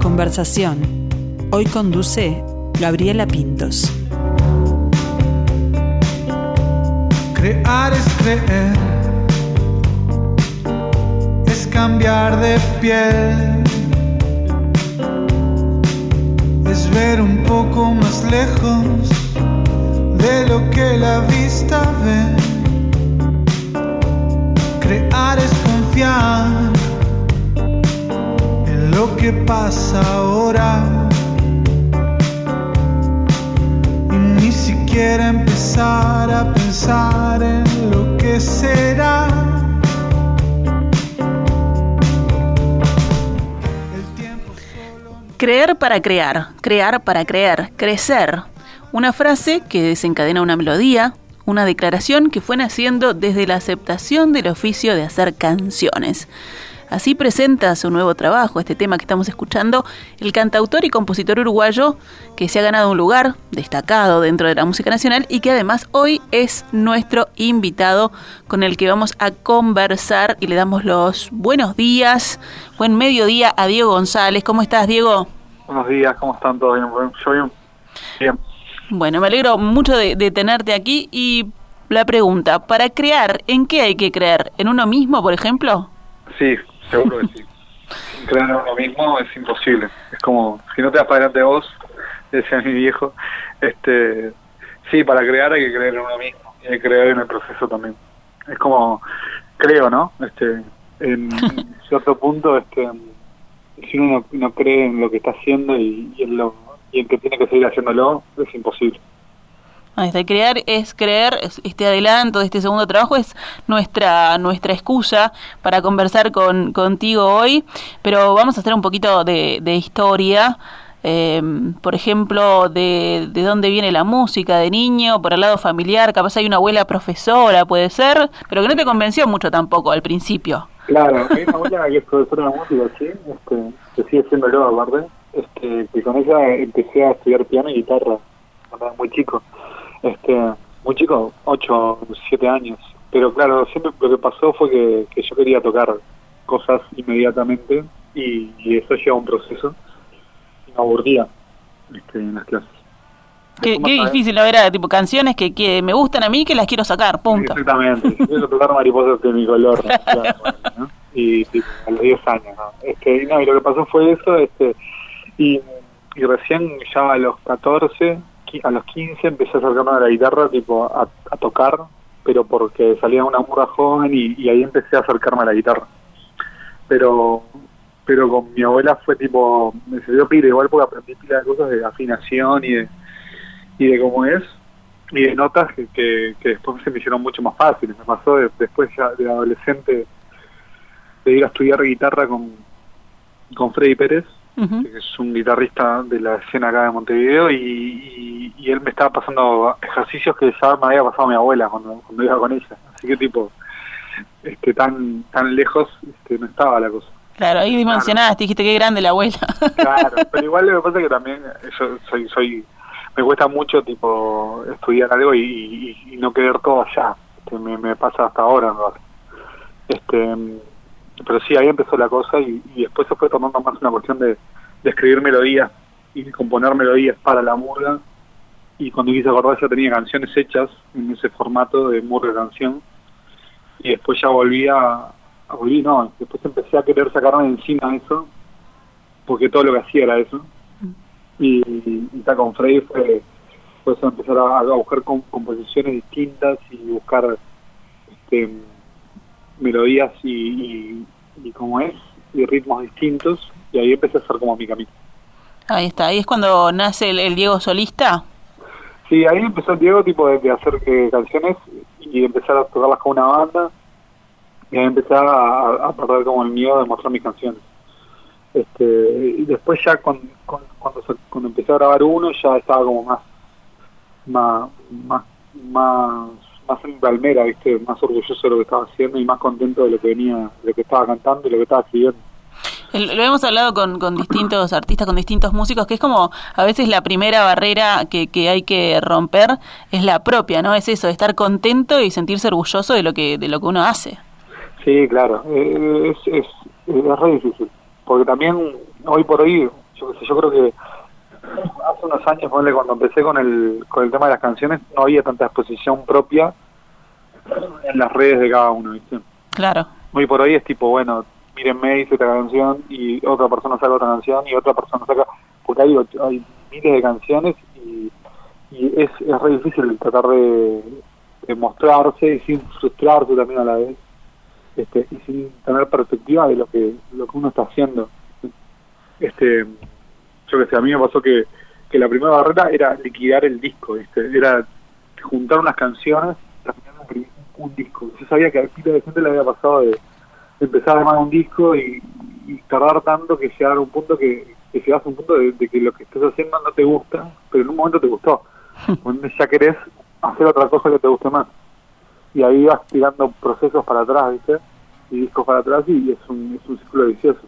Conversación. Hoy conduce Gabriela Pintos. Crear es creer, es cambiar de piel, es ver un poco más lejos de lo que la vista ve. Crear es confiar lo que pasa ahora. Y ni siquiera empezar a pensar en lo que será. Creer para crear, crear para creer, crecer. Una frase que desencadena una melodía, una declaración que fue naciendo desde la aceptación del oficio de hacer canciones. Así presenta su nuevo trabajo, este tema que estamos escuchando, el cantautor y compositor uruguayo que se ha ganado un lugar destacado dentro de la música nacional y que además hoy es nuestro invitado con el que vamos a conversar y le damos los buenos días, buen mediodía a Diego González. ¿Cómo estás, Diego? Buenos días, ¿cómo están todos? Yo bien. bien. Bueno, me alegro mucho de, de tenerte aquí y la pregunta, para crear, ¿en qué hay que creer? ¿En uno mismo, por ejemplo? Sí, seguro que sí. creer en uno mismo es imposible. Es como, si no te das para adelante vos, decía mi viejo, este sí, para crear hay que creer en uno mismo y hay que creer en el proceso también. Es como, creo, ¿no? Este, en cierto punto, este, si uno no, no cree en lo que está haciendo y, y en lo y el que tiene que seguir haciéndolo es imposible. Ahí crear es creer, este adelanto de este segundo trabajo es nuestra nuestra excusa para conversar con, contigo hoy, pero vamos a hacer un poquito de, historia, eh, por ejemplo, de, de dónde viene la música de niño, por el lado familiar, capaz hay una abuela profesora, puede ser, pero que no te convenció mucho tampoco al principio. Claro, hay una abuela que es profesora de música, sí, este, que sigue siendo aparte, este, que con ella empecé a estudiar piano y guitarra cuando era muy chico este muy chico, 8, 7 años. Pero claro, siempre lo que pasó fue que, que yo quería tocar cosas inmediatamente y, y, eso lleva un proceso y me aburría este, en las clases. Qué, qué difícil, verdad, tipo canciones que, que me gustan a mí que las quiero sacar, punto. Exactamente, quiero tocar mariposas de mi color. claro, ¿no? Y tipo, a los 10 años, ¿no? Este, no, y lo que pasó fue eso, este, y, y recién ya a los 14 a los 15 empecé a acercarme a la guitarra, tipo a, tocar, pero porque salía una murra joven y, ahí empecé a acercarme a la guitarra. Pero pero con mi abuela fue tipo, me sirvió pila igual porque aprendí pila de cosas de afinación y de, y de cómo es, y de notas que, que, que después se me hicieron mucho más fáciles. Me pasó de, después ya de adolescente de ir a estudiar guitarra con, con Freddy Pérez, Uh -huh. que es un guitarrista de la escena acá de Montevideo, y, y, y, él me estaba pasando ejercicios que ya me había pasado mi abuela cuando, cuando iba con ella. Así que tipo, este tan tan lejos este, no estaba la cosa. Claro, ahí dimensionaste, claro. dijiste qué grande la abuela. Claro, pero igual lo que pasa es que también yo soy, soy me cuesta mucho tipo estudiar algo y, y no querer todo allá. Este, me, me pasa hasta ahora, ¿no? Este pero sí, ahí empezó la cosa y, después se fue tomando más una cuestión de, escribir melodías y componer melodías para la murga. Y cuando quise acordar ya tenía canciones hechas en ese formato de murga canción. Y después ya volví a, a volví no, después empecé a querer sacarme de encima eso porque todo lo que hacía era eso. Y, y, y con Freddy fue, eso, empezar a, buscar composiciones distintas y buscar este melodías y, y, y como es, y ritmos distintos, y ahí empecé a hacer como mi camino. Ahí está, ahí es cuando nace el, el Diego solista. Sí, ahí empezó el Diego tipo de, de hacer eh, canciones y empezar a tocarlas con una banda, y ahí empecé a, a, perder como el miedo de mostrar mis canciones. Este, y después ya con, con, cuando, cuando empecé a grabar uno ya estaba como más más más, más más en palmera, ¿viste? más orgulloso de lo que estaba haciendo y más contento de lo que venía, de lo que estaba cantando y lo que estaba escribiendo. Lo hemos hablado con, con distintos artistas, con distintos músicos, que es como a veces la primera barrera que, que hay que romper es la propia, ¿no? Es eso, estar contento y sentirse orgulloso de lo que de lo que uno hace. Sí, claro, es, es, es re difícil, porque también hoy por hoy yo yo creo que hace unos años, cuando empecé con el, con el tema de las canciones, no había tanta exposición propia en las redes de cada uno, ¿viste? Claro. Hoy por hoy es tipo, bueno, mírenme, hice esta canción y otra persona saca otra canción y otra persona saca, porque hay, hay miles de canciones y, y es, es re difícil tratar de, de mostrarse y sin frustrarse también a la vez este, y sin tener perspectiva de lo que lo que uno está haciendo. Este, yo que sé, a mí me pasó que, que la primera barrera era liquidar el disco, ¿viste? era juntar unas canciones un, un disco. Yo sabía que a pila de gente le había pasado de, de empezar a armar un disco y, y tardar tanto que llegar a un punto que, que llegas a un punto de, de que lo que estás haciendo no te gusta, pero en un momento te gustó. Donde ya querés hacer otra cosa que te guste más. Y ahí vas tirando procesos para atrás, ¿viste? Y discos para atrás y es un, es un círculo vicioso.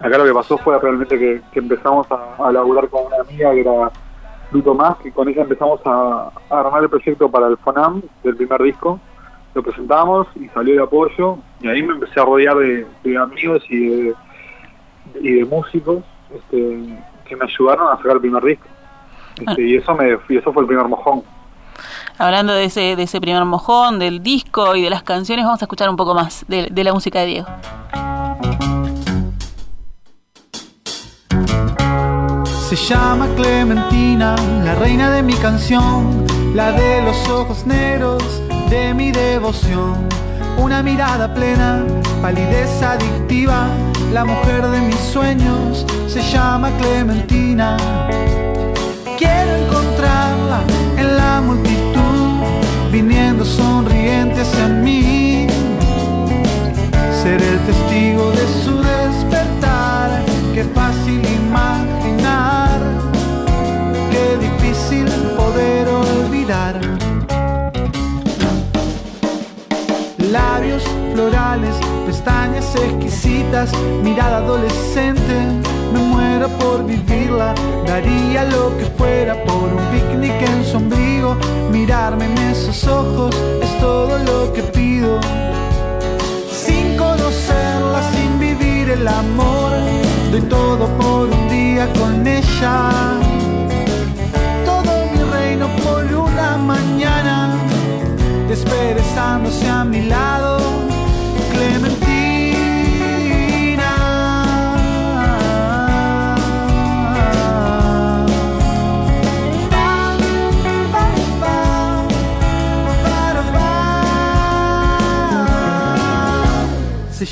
Acá lo que pasó fue realmente que, empezamos a, laburar con una amiga que era Lu Tomás, que con ella empezamos a, armar el proyecto para el FONAM del primer disco. Lo presentamos y salió el apoyo y ahí me empecé a rodear de, amigos y de, y de músicos este, que me ayudaron a sacar el primer disco. Este, y eso me y eso fue el primer mojón. Hablando de ese, de ese primer mojón, del disco y de las canciones, vamos a escuchar un poco más de la música de Diego. Se llama Clementina, la reina de mi canción, la de los ojos negros de mi devoción. Una mirada plena, palidez adictiva, la mujer de mis sueños se llama Clementina. Quiero encontrarla en la multitud, viniendo sonriente hacia mí. Ser el testigo de su despertar, qué fácil imaginar, Labios florales, pestañas exquisitas, mirada adolescente, me muero por vivirla, daría lo que fuera por un picnic en su ombligo, mirarme en esos ojos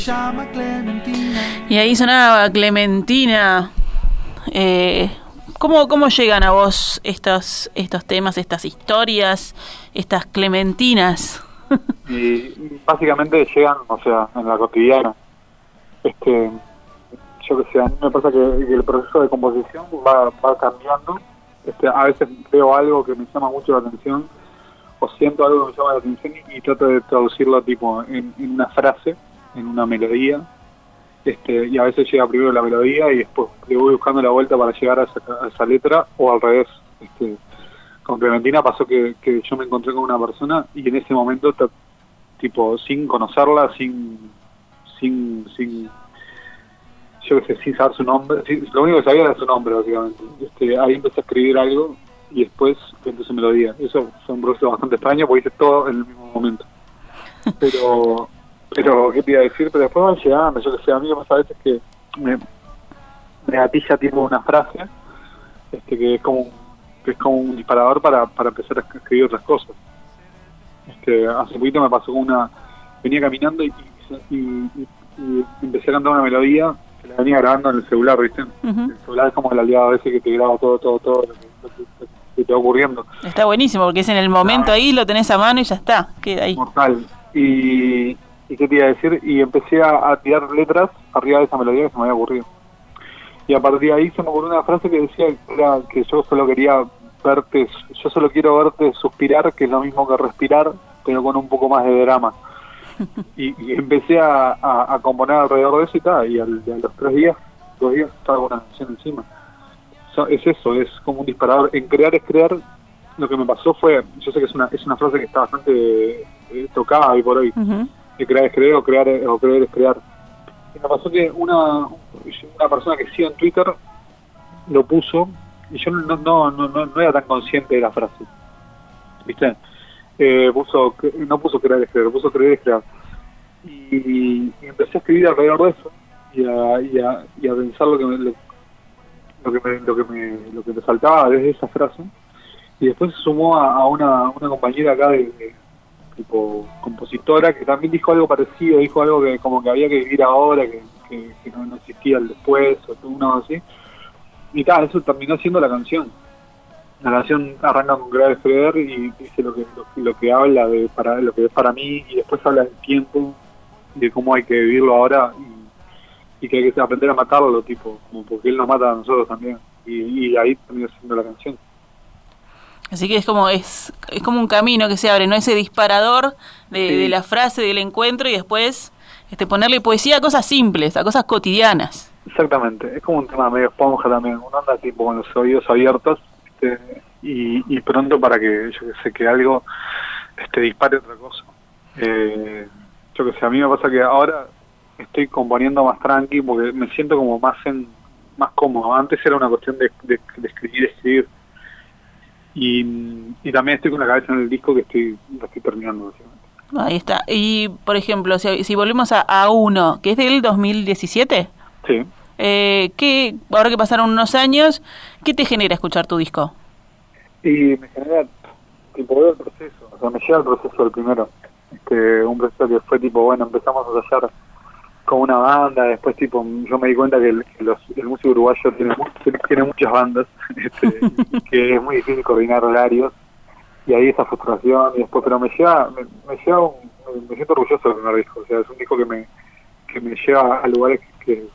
llama Clementina. Y ahí sonaba Clementina. Eh, ¿cómo, ¿Cómo llegan a vos estos, estos temas, estas historias, estas Clementinas? y básicamente llegan, o sea, en la cotidiana. Este, yo que sé, a mí me pasa que, que el proceso de composición va, va cambiando. Este, a veces veo algo que me llama mucho la atención o siento algo que me llama la atención y, y trato de traducirlo tipo en, en una frase, en una melodía. Este, y a veces llega primero la melodía y después le voy buscando la vuelta para llegar a esa, a esa letra o al revés. Este, con Clementina pasó que, yo me encontré con una persona y en ese momento, tipo, sin conocerla, sin, sin, sin, yo qué sé, sin saber su nombre, lo único que sabía era su nombre, básicamente. Este, ahí empecé a escribir algo y después empecé melodía. Eso fue un proceso bastante extraño porque hice todo en el mismo momento. Pero, pero, ¿qué te iba a decir? Pero después van llegando, yo que sé, a mí me pasa a veces que me, me gatilla tipo una frase, este que es como un que es como un disparador para, para empezar a escribir otras cosas. Este, hace poquito me pasó con una, venía caminando y, y, y- y empecé a cantar una melodía que la venía grabando en el celular, ¿viste? El celular es como el aliado a veces que te graba todo, todo, todo lo que, lo que- lo que te va ocurriendo. Está buenísimo porque es en el momento ahí, lo tenés a mano y ya está, queda ahí. Mortal. Y, y qué te iba a decir, y empecé a, a tirar letras arriba de esa melodía que se me había ocurrido. Y a partir de ahí se me ocurrió una frase que decía que, era que yo solo quería verte, yo solo quiero verte suspirar, que es lo mismo que respirar, pero con un poco más de drama. Y, y empecé a, a, a componer alrededor de eso y tal, y al- y a los tres días, dos días, estaba con una canción encima. So- es eso, es como un disparador. En crear es crear. Lo que me pasó fue, yo sé que es una, es una frase que está bastante eh, tocada hoy por hoy. Que crear es creer o crear o creer es crear. Y me pasó que una, una persona que sigo en Twitter lo puso y yo no, no, no, no, era tan consciente de la frase. ¿Viste? Eh, puso, no puso creer es creer, puso creer es crear. Y, empecé a escribir alrededor de eso y a, y a, y a pensar lo que me, lo, que me, lo que me, lo que me saltaba desde esa frase. Y después se sumó a, una, una compañera acá de, tipo compositora que también dijo algo parecido, dijo algo que como que había que vivir ahora, que, no, existía el después o uno así. Y tal, eso terminó siendo la canción. La canción arranca con Grave Freer y dice lo que, lo, que habla de para lo que es para mí y después habla del tiempo de cómo hay que vivirlo ahora y, y que hay que aprender a matarlo, tipo, como porque él nos mata a nosotros también. Y, y ahí terminó siendo la canción. Así que es como es, es como un camino que se abre, no ese disparador de, la frase del encuentro y después este ponerle poesía a cosas simples, a cosas cotidianas. Exactamente, es como un tema medio esponja también, uno anda tipo con los oídos abiertos este, y, pronto para que yo que sé que algo este dispare otra cosa. Eh, yo que sé, a mí me pasa que ahora estoy componiendo más tranqui porque me siento como más en más cómodo. Antes era una cuestión de, de, de escribir, escribir y, también estoy con la cabeza en el disco que estoy, estoy terminando. Ahí está. Y, por ejemplo, si, si volvemos a A1, que es del 2017. Sí. Eh, ¿qué, ahora que pasaron unos años, ¿qué te genera escuchar tu disco? Y me genera, tipo, el proceso. O sea, me lleva el proceso del primero. que un proceso que fue tipo, bueno, empezamos a hacer con una banda, después tipo yo me di cuenta que el, músico uruguayo tiene, tiene muchas bandas, este, que es muy difícil coordinar horarios, y ahí esa frustración, y después, pero me lleva, me, lleva me, siento orgulloso del primer disco, o sea, es un disco que me, que me lleva a lugares que,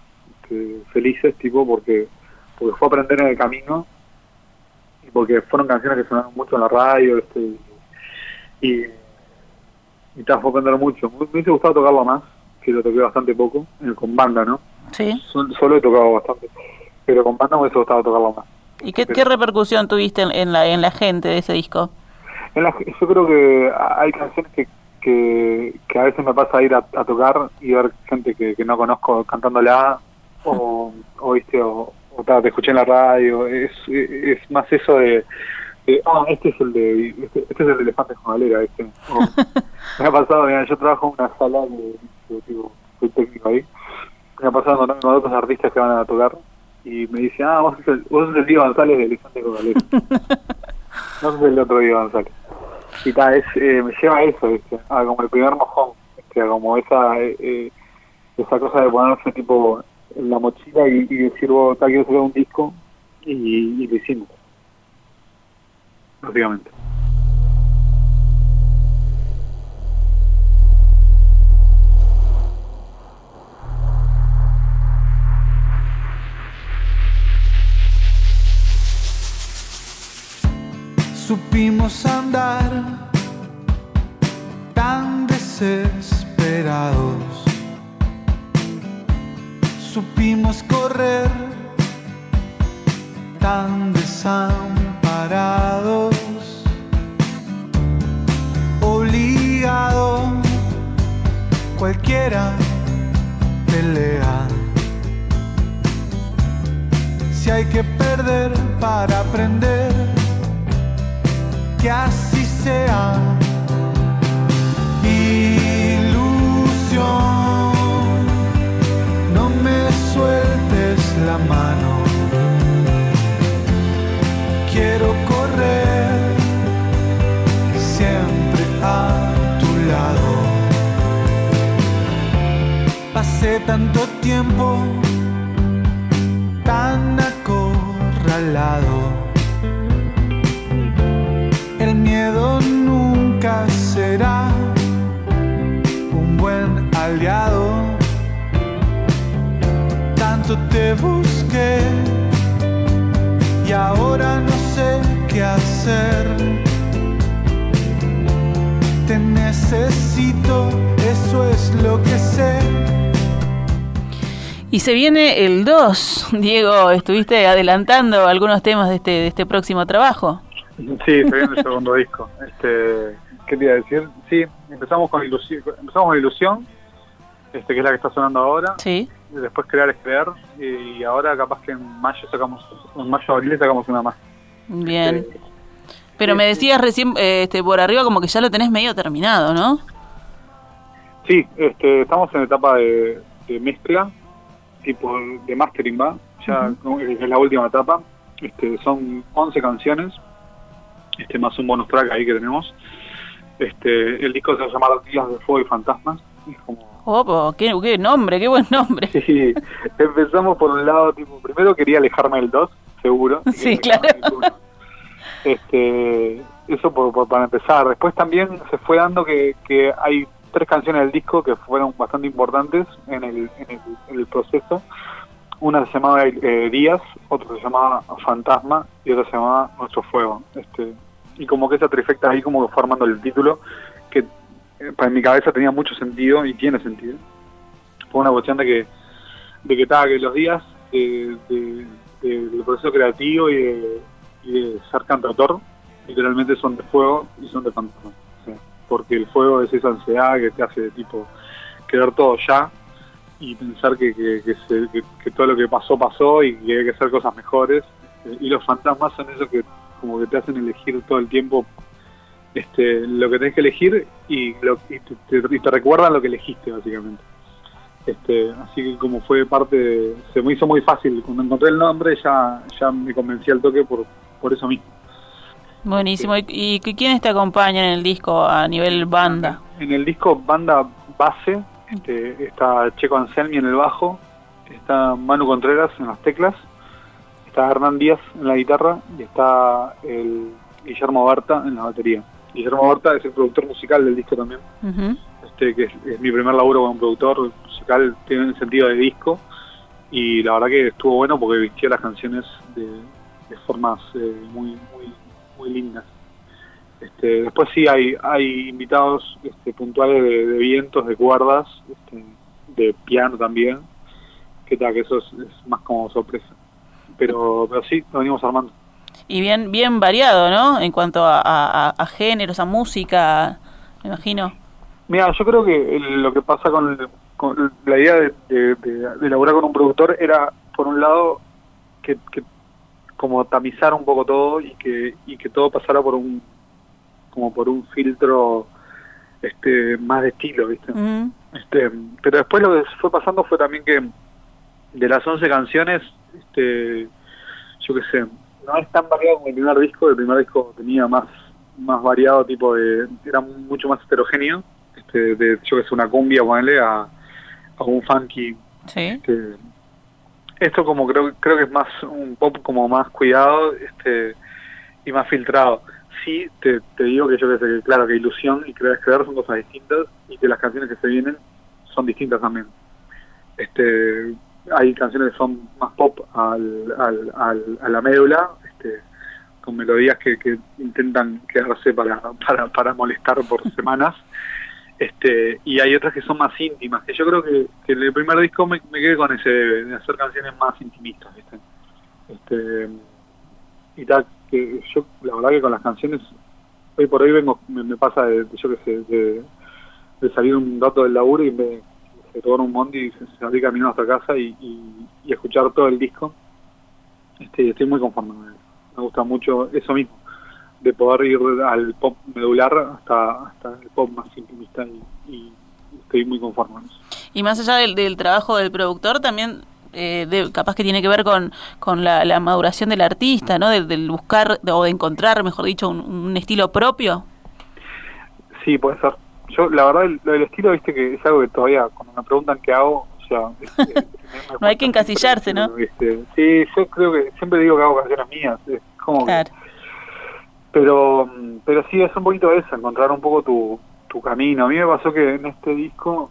felices, tipo, porque, porque fue aprender en el camino, y porque fueron canciones que sonaron mucho en la radio, este, y, y, fue aprender mucho, me hubiese gustado tocarlo más, que lo toqué bastante poco, eh, con banda, ¿no? Sí. Solo he tocado bastante, pero con banda me hubiese gustado tocarlo más. ¿Y qué, qué repercusión tuviste en, la, en la gente de ese disco? En la, yo creo que hay canciones que, que, a veces me pasa ir a, tocar y ver gente que, que no conozco cantándola o, o viste o, te escuché en la radio es, es más eso de, ah este es el de este, este es el de elefantes con galera este me ha pasado mira, yo trabajo en una sala de digo, soy técnico ahí. Me ha pasado con, otros artistas que van a tocar y me dicen, ah, vos sos el, vos sos el Diego González de Elefante Cogalero. no sos el otro Diego González. Y tal, es, eh, me lleva a eso, ¿viste? a como el primer mojón, ¿viste? a como esa, eh, eh, esa cosa de ponerse tipo en la mochila y, y decir, vos, tal, quiero sacar un disco y, y lo hicimos. Básicamente. Supimos andar tan desesperados, supimos correr tan desamparados, obligado cualquiera pelea. Si hay que perder para aprender que así sea. Ilusión, no me sueltes la mano. Quiero correr siempre a tu lado. Pasé tanto se viene el 2. Diego, estuviste adelantando algunos temas de este, de este próximo trabajo. Sí, se viene el segundo disco. Este, ¿Qué te iba a decir? Sí, empezamos con ilusión, empezamos con ilusión este que es la que está sonando ahora. Sí. Después Crear es Creer. Y ahora capaz que en mayo sacamos, en mayo abril sacamos una más. Bien. Eh, Pero me decías recién eh, este, por arriba como que ya lo tenés medio terminado, ¿no? Sí, este, estamos en etapa de, de mezcla, tipo de mastering, ¿va? Ya es la última etapa. Este, son 11 canciones, este, más un bonus track ahí que tenemos. Este, el disco se llama Días de Fuego y Fantasmas. Es como Opo, qué, qué nombre, qué buen nombre. Sí, empezamos por un lado, tipo, primero quería alejarme del 2, seguro. Sí, claro. Este, eso por, por- para empezar. Después también se fue dando que, que hay tres canciones del disco que fueron bastante importantes en el, proceso. Una se llamaba eh, Díaz, otra se llamaba Fantasma y otra se llamaba Nuestro Fuego. Este, y como que esa trifecta ahí como armando el título, que eh, para mi cabeza tenía mucho sentido y tiene sentido. Fue una cuestión de que de que, ta, que los días de, de- de- del proceso creativo y de, y de ser cantautor literalmente son de fuego y son de fantasma. Porque el fuego es esa ansiedad que te hace tipo querer todo ya y pensar que, que, que se- que- todo lo que pasó pasó y que hay que hacer cosas mejores. Este, y los fantasmas son esos que como que te hacen elegir todo el tiempo este, lo que tenés que elegir y, lo, y, te, y te recuerdan lo que elegiste básicamente. Este, así que como fue parte, de- se me hizo muy fácil. Cuando encontré el nombre ya, ya me convencí al toque por, por eso mismo. Buenísimo. ¿Y, y quiénes te acompañan en el disco a nivel banda? En el disco banda base este, está Checo Anselmi en el bajo, está Manu Contreras en las teclas, está Hernán Díaz en la guitarra y está el Guillermo Barta en la batería. Guillermo Barta es el productor musical del disco también. Ujú. este que es, es mi primer laburo como productor musical tiene el sentido de disco y la verdad que estuvo bueno porque vistió las canciones de, de formas eh, muy muy muy lindas este, después sí hay hay invitados este, puntuales de, de vientos de cuerdas este, de piano también que tal que eso es, es más como sorpresa pero pero sí lo venimos armando Y bien bien variado, ¿no? En cuanto a, a- a- géneros, a música, me imagino. Mira, yo creo que lo que pasa con, el- con la idea de, de, de- de elaborar con un productor era, por un lado, que, que como tamizar un poco todo y que, y que todo pasara por un como por un filtro este más de estilo, ¿viste? Este, pero después lo que fue pasando fue también que de las 11 canciones, este, yo qué sé, no es tan variado como el primer disco, el primer disco tenía más más variado tipo de, era mucho más heterogéneo, este, de yo que sé, una cumbia, ponerle a, a un funky, Sí. este, esto como creo creo que es más un pop como más cuidado, este, y más filtrado. Sí, te, digo que yo que sé, que claro, que ilusión y creer creer son cosas distintas y que las canciones que se vienen son distintas también. Este, hay canciones que son más pop al, al, al- a la médula, este, con melodías que, que intentan quedarse para, para, para molestar por semanas. Este, y hay otras que son más íntimas, que yo creo que, el primer disco me, quedé con ese de hacer canciones más intimistas, ¿viste? Este, y tal, que yo la verdad que con las canciones, hoy por hoy vengo, me, pasa de, yo que sé, de, salir un rato del laburo y me de un mondi y salir caminando hasta casa y, y, escuchar todo el disco. Este, estoy muy conforme. Me gusta mucho eso mismo, de poder ir al pop medular hasta, hasta el pop más intimista y, y estoy muy conforme con eso. Y más allá del, del trabajo del productor, también eh, de- capaz que tiene que ver con, con la, la maduración del artista, ¿no? Del, del buscar o de encontrar, mejor dicho, un, un estilo propio. Sí, puede ser. Yo, la verdad, lo del estilo, viste que es algo que todavía, cuando me preguntan qué hago, o sea... este, No hay que encasillarse, siempre, ¿no? ¿viste? Sí, yo creo que siempre digo que hago canciones mías. Es como que- Claro. Pero pero sí es un poquito eso encontrar un poco tu, tu camino. A mí me pasó que en este disco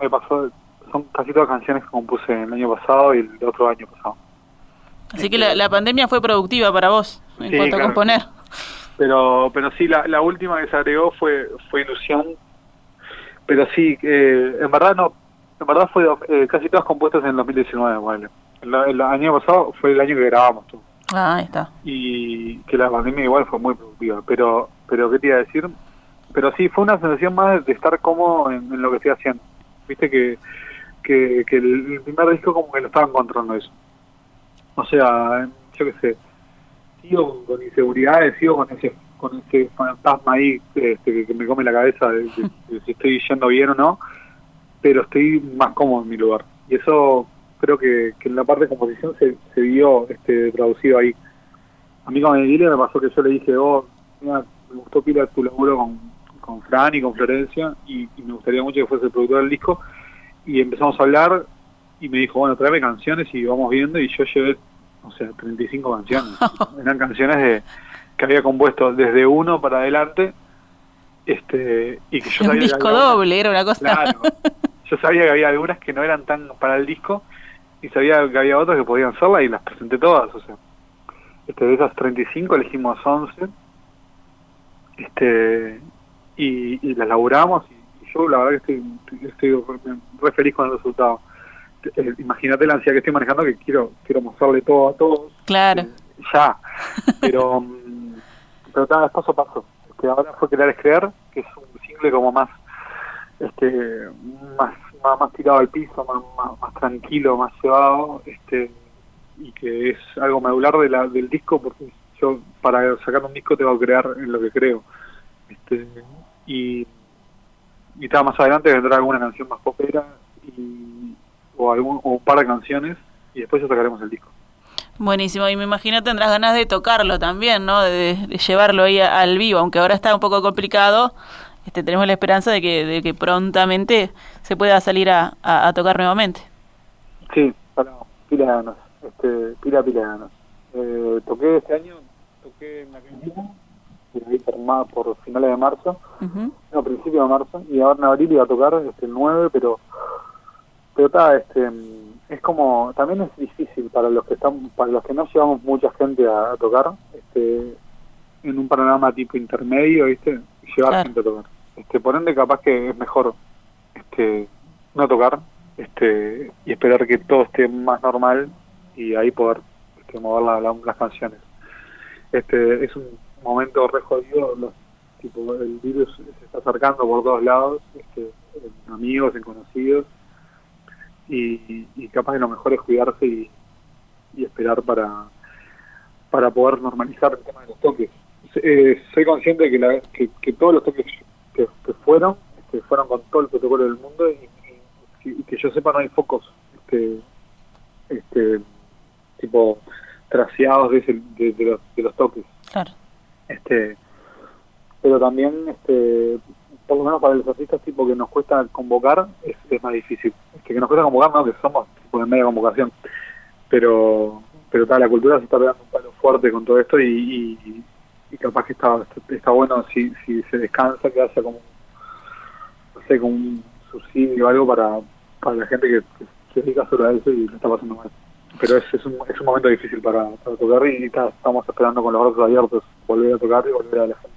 me pasó son casi todas canciones que compuse el año pasado y el otro año pasado. Así que la, la pandemia fue productiva para vos en Sí, cuanto a componer. pero pero sí la, la última que se agregó fue fue ilusión. Pero sí eh, en verdad no en verdad fue eh, casi todas compuestas en el 2019 bueno. el, el año pasado fue el año que grabamos todo Ah, y que la pandemia igual fue muy productiva, pero pero qué te iba a decir, pero sí fue una sensación más de estar cómodo en, en lo que estoy haciendo. viste que, que, que el, primer disco como que lo estaba encontrando eso. O sea, yo qué sé, sigo con inseguridades, sigo con ese con ese fantasma ahí este, que, me come la cabeza de, si estoy yendo bien o no, pero estoy más cómodo en mi lugar. Y eso creo que, en la parte de composición se, se vio este, traducido ahí. A mí con el me pasó que yo le dije, oh, mira, me gustó pila tu laburo con, con Fran y con Florencia y, me gustaría mucho que fuese el productor del disco. Y empezamos a hablar y me dijo, bueno, tráeme canciones y vamos viendo y yo llevé, o sea, 35 canciones. Eran canciones de que había compuesto desde uno para adelante este y que yo un disco doble era una cosa claro, yo sabía que había algunas que no eran tan para el disco y sabía que había otras que podían serla y las presenté todas o sea este, de esas 35 elegimos 11 este y, y las laburamos y, yo la verdad que estoy, estoy re feliz con el resultado. Eh, imagínate la ansiedad que estoy manejando que quiero quiero mostrarle todo a todos. Claro. Eh, ya. Pero mm, pero cada paso a paso. Que ahora fue crear es creer que es un single como más este más más, tirado al piso más, más, tranquilo más llevado este y que es algo medular de del disco porque yo para sacar un disco tengo que crear en lo que creo este y y estaba más adelante vendrá alguna canción más popera y o algún o un par de canciones y después ya sacaremos el disco Buenísimo, y me imagino tendrás ganas de tocarlo también, ¿no? De, llevarlo ahí al vivo, aunque ahora está un poco complicado. Este, tenemos la esperanza de que, de que prontamente se pueda salir a, a, tocar nuevamente. Sí, para, pila de ganas, este, pila, pila de ganas. Eh, toqué este año, toqué en Argentina, y ahí por, por finales de marzo, no, principio de marzo, y ahora en abril iba a tocar este, el 9, pero, pero está, este es como también es difícil para los que están para los que no llevamos mucha gente a, tocar este en un panorama tipo intermedio viste llevar gente a tocar este por ende capaz que es mejor este no tocar este y esperar que todo esté más normal y ahí poder este, mover las canciones este es un momento re jodido los, tipo el virus se está acercando por todos lados este, en amigos en conocidos y, y capaz que lo mejor es cuidarse y, esperar para para poder normalizar el tema de los toques. Eh, soy consciente que, la, que, todos los toques que, fueron este, fueron con todo el protocolo del mundo y, que yo sepa no hay focos este, este tipo traseados de, de, los, de los toques. Claro. Este, pero también este, por lo menos para los artistas tipo que nos cuesta convocar es, es más difícil que, nos cuesta convocar no que somos tipo de media convocación pero pero tal la cultura se está pegando un palo fuerte con todo esto y, y, capaz que está, está bueno si, si se descansa que haya como no sé como un subsidio o algo para, para la gente que, se dedica solo a eso y lo está pasando mal. Pero es, es, un, es un momento difícil para, para tocar y, estamos esperando con los brazos abiertos volver a tocar y volver a la gente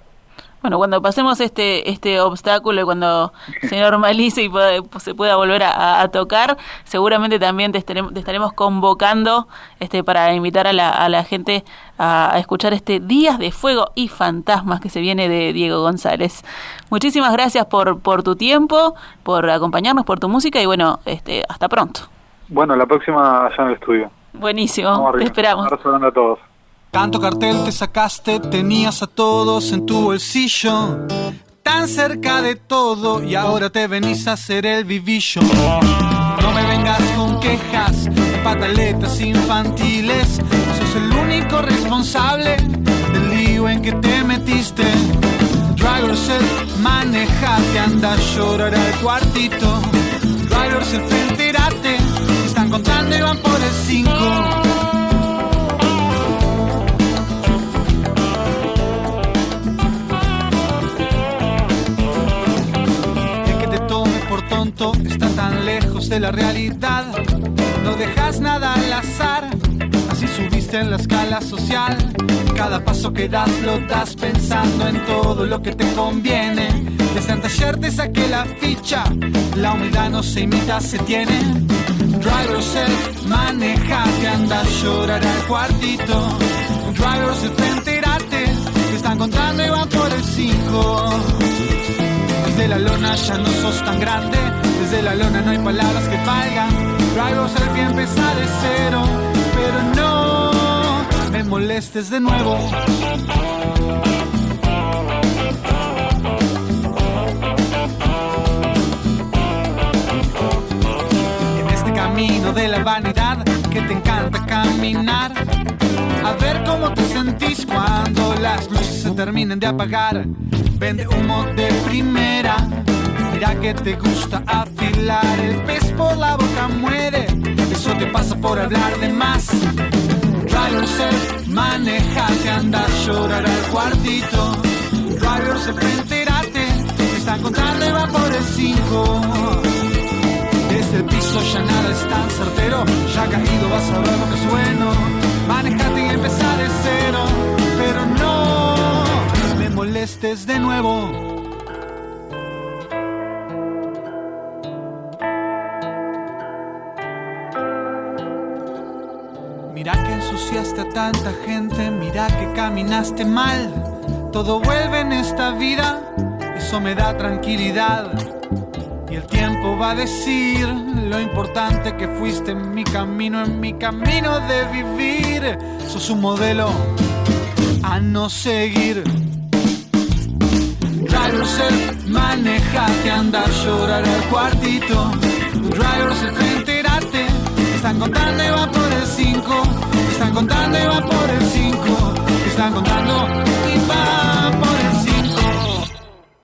bueno, cuando pasemos este este obstáculo y cuando se normalice y se pueda volver a, tocar, seguramente también te estaremos, estaremos convocando este para invitar a la, a la gente a, escuchar este Días de Fuego y Fantasmas que se viene de Diego González. Muchísimas gracias por, por tu tiempo, por acompañarnos, por tu música y bueno, este hasta pronto. Bueno, la próxima allá en el estudio. Buenísimo, te esperamos. Un a todos. Tanto cartel te sacaste, tenías a todos en tu bolsillo, tan cerca de todo y ahora te venís a hacer el vivillo. No me vengas con quejas, pataletas infantiles, sos el único responsable del lío en que te metiste. Driver self, manejate, anda a llorar al cuartito. Driver self, entérate, están contando y van por el 5. Está tan lejos de la realidad. No dejas nada al azar, así subiste en la escala social. Cada paso que das lo das pensando en todo lo que te conviene. Desde antes ayer te saqué la ficha, la humildad no se imita, se tiene. Drive yourself, maneja, que anda a llorar al cuartito. Drive yourself, entérate, que están contando y van por el 5 de la lona ya no sos tan grande Desde la lona no hay palabras que valgan. Drive selfie empezar de cero, pero no me molestes de nuevo. En este camino de la vanidad que te encanta caminar. A ver cómo te sentís cuando las luces se terminen de apagar. Vende humo de primera. Mira que te gusta afilar el pez por la boca muere. Eso te pasa por hablar de más. Drive yourself, maneja que anda a llorar al cuartito. Drive yourself, entérate. Están contando y va por el 5. Desde el piso ya nada es tan certero. Ya caído vas a ver lo que es bueno. Manejate y empezar de cero. Pero no me molestes de nuevo. Tanta gente, mira que caminaste mal. Todo vuelve en esta vida, eso me da tranquilidad. Y el tiempo va a decir lo importante que fuiste en mi camino, en mi camino de vivir. Sos un modelo a no seguir. Drive yourself, manejate, anda a llorar al cuartito. Drive yourself, entérate. Están contando y va 5. Están contando y va por el 5. Están contando y va.